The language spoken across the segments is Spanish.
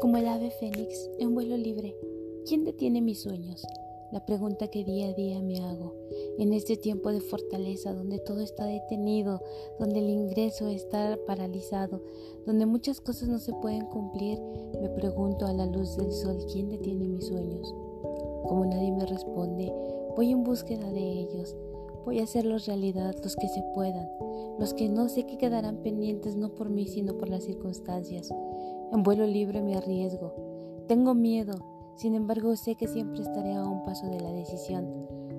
Como el ave fénix en vuelo libre, ¿quién detiene mis sueños? La pregunta que día a día me hago. En este tiempo de fortaleza, donde todo está detenido, donde el ingreso está paralizado, donde muchas cosas no se pueden cumplir, me pregunto a la luz del sol, ¿quién detiene mis sueños? Como nadie me responde, voy en búsqueda de ellos. Voy a hacerlos realidad los que se puedan, los que no sé que quedarán pendientes no por mí, sino por las circunstancias. En vuelo libre me arriesgo. Tengo miedo, sin embargo sé que siempre estaré a un paso de la decisión.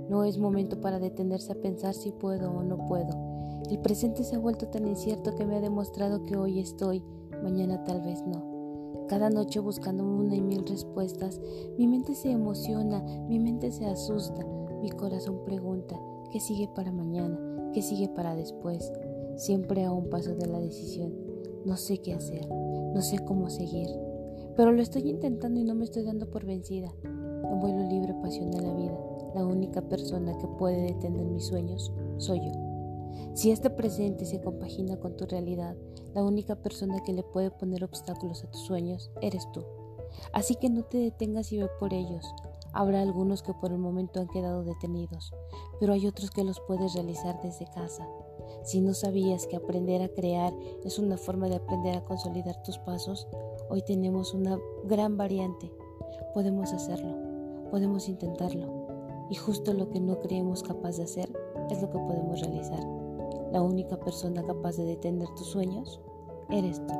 No es momento para detenerse a pensar si puedo o no puedo. El presente se ha vuelto tan incierto que me ha demostrado que hoy estoy, mañana tal vez no. Cada noche buscando una y mil respuestas, mi mente se emociona, mi mente se asusta, mi corazón pregunta, ¿qué sigue para mañana? ¿Qué sigue para después? Siempre a un paso de la decisión. No sé qué hacer. No sé cómo seguir, pero lo estoy intentando y no me estoy dando por vencida. En vuelo libre pasión de la vida, la única persona que puede detener mis sueños soy yo. Si este presente se compagina con tu realidad, la única persona que le puede poner obstáculos a tus sueños eres tú. Así que no te detengas y ve por ellos. Habrá algunos que por el momento han quedado detenidos, pero hay otros que los puedes realizar desde casa, si no sabías que aprender a crear es una forma de aprender a consolidar tus pasos, hoy tenemos una gran variante. Podemos hacerlo, podemos intentarlo. Y justo lo que no creemos capaz de hacer es lo que podemos realizar. La única persona capaz de detener tus sueños eres tú.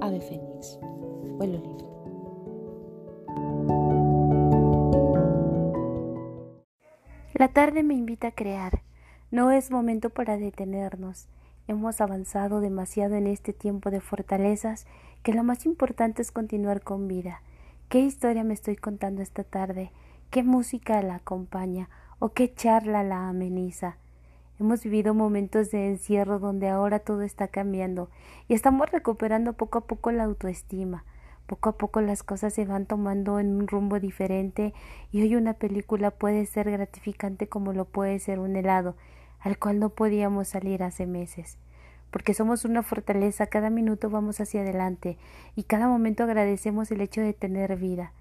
Ave Fénix, vuelo libre. La tarde me invita a crear no es momento para detenernos. Hemos avanzado demasiado en este tiempo de fortalezas que lo más importante es continuar con vida. ¿Qué historia me estoy contando esta tarde? ¿Qué música la acompaña? ¿O qué charla la ameniza? Hemos vivido momentos de encierro donde ahora todo está cambiando y estamos recuperando poco a poco la autoestima. Poco a poco las cosas se van tomando en un rumbo diferente y hoy una película puede ser gratificante como lo puede ser un helado al cual no podíamos salir hace meses. Porque somos una fortaleza, cada minuto vamos hacia adelante y cada momento agradecemos el hecho de tener vida.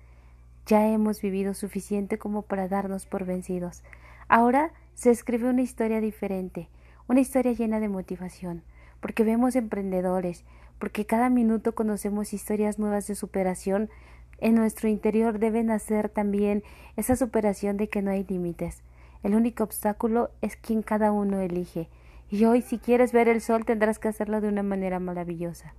Ya hemos vivido suficiente como para darnos por vencidos. Ahora se escribe una historia diferente, una historia llena de motivación, porque vemos emprendedores, porque cada minuto conocemos historias nuevas de superación, en nuestro interior debe nacer también esa superación de que no hay límites, el único obstáculo es quien cada uno elige. Y hoy si quieres ver el sol tendrás que hacerlo de una manera maravillosa.